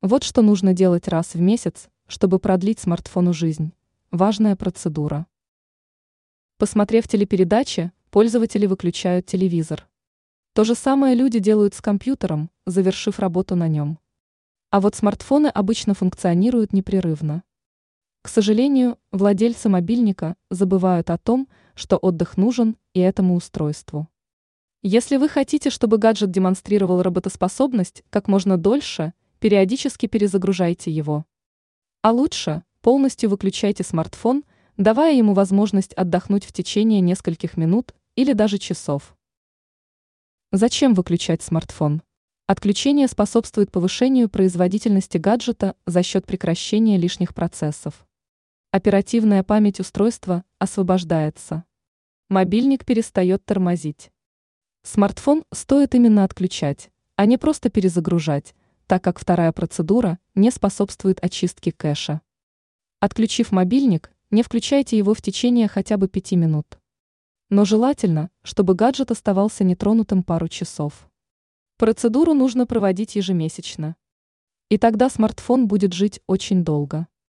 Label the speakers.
Speaker 1: Вот что нужно делать раз в месяц, чтобы продлить смартфону жизнь. Важная процедура. Посмотрев телепередачи, пользователи выключают телевизор. То же самое люди делают с компьютером, завершив работу на нем. А вот смартфоны обычно функционируют непрерывно. К сожалению, владельцы мобильника забывают о том, что отдых нужен и этому устройству. Если вы хотите, чтобы гаджет демонстрировал работоспособность как можно дольше – периодически перезагружайте его. А лучше полностью выключайте смартфон, давая ему возможность отдохнуть в течение нескольких минут или даже часов. Зачем выключать смартфон? Отключение способствует повышению производительности гаджета за счет прекращения лишних процессов. Оперативная память устройства освобождается. Мобильник перестает тормозить. Смартфон стоит именно отключать, а не просто перезагружать, так как вторая процедура не способствует очистке кэша. Отключив мобильник, не включайте его в течение хотя бы 5 минут. Но желательно, чтобы гаджет оставался нетронутым пару часов. Процедуру нужно проводить ежемесячно. И тогда смартфон будет жить очень долго.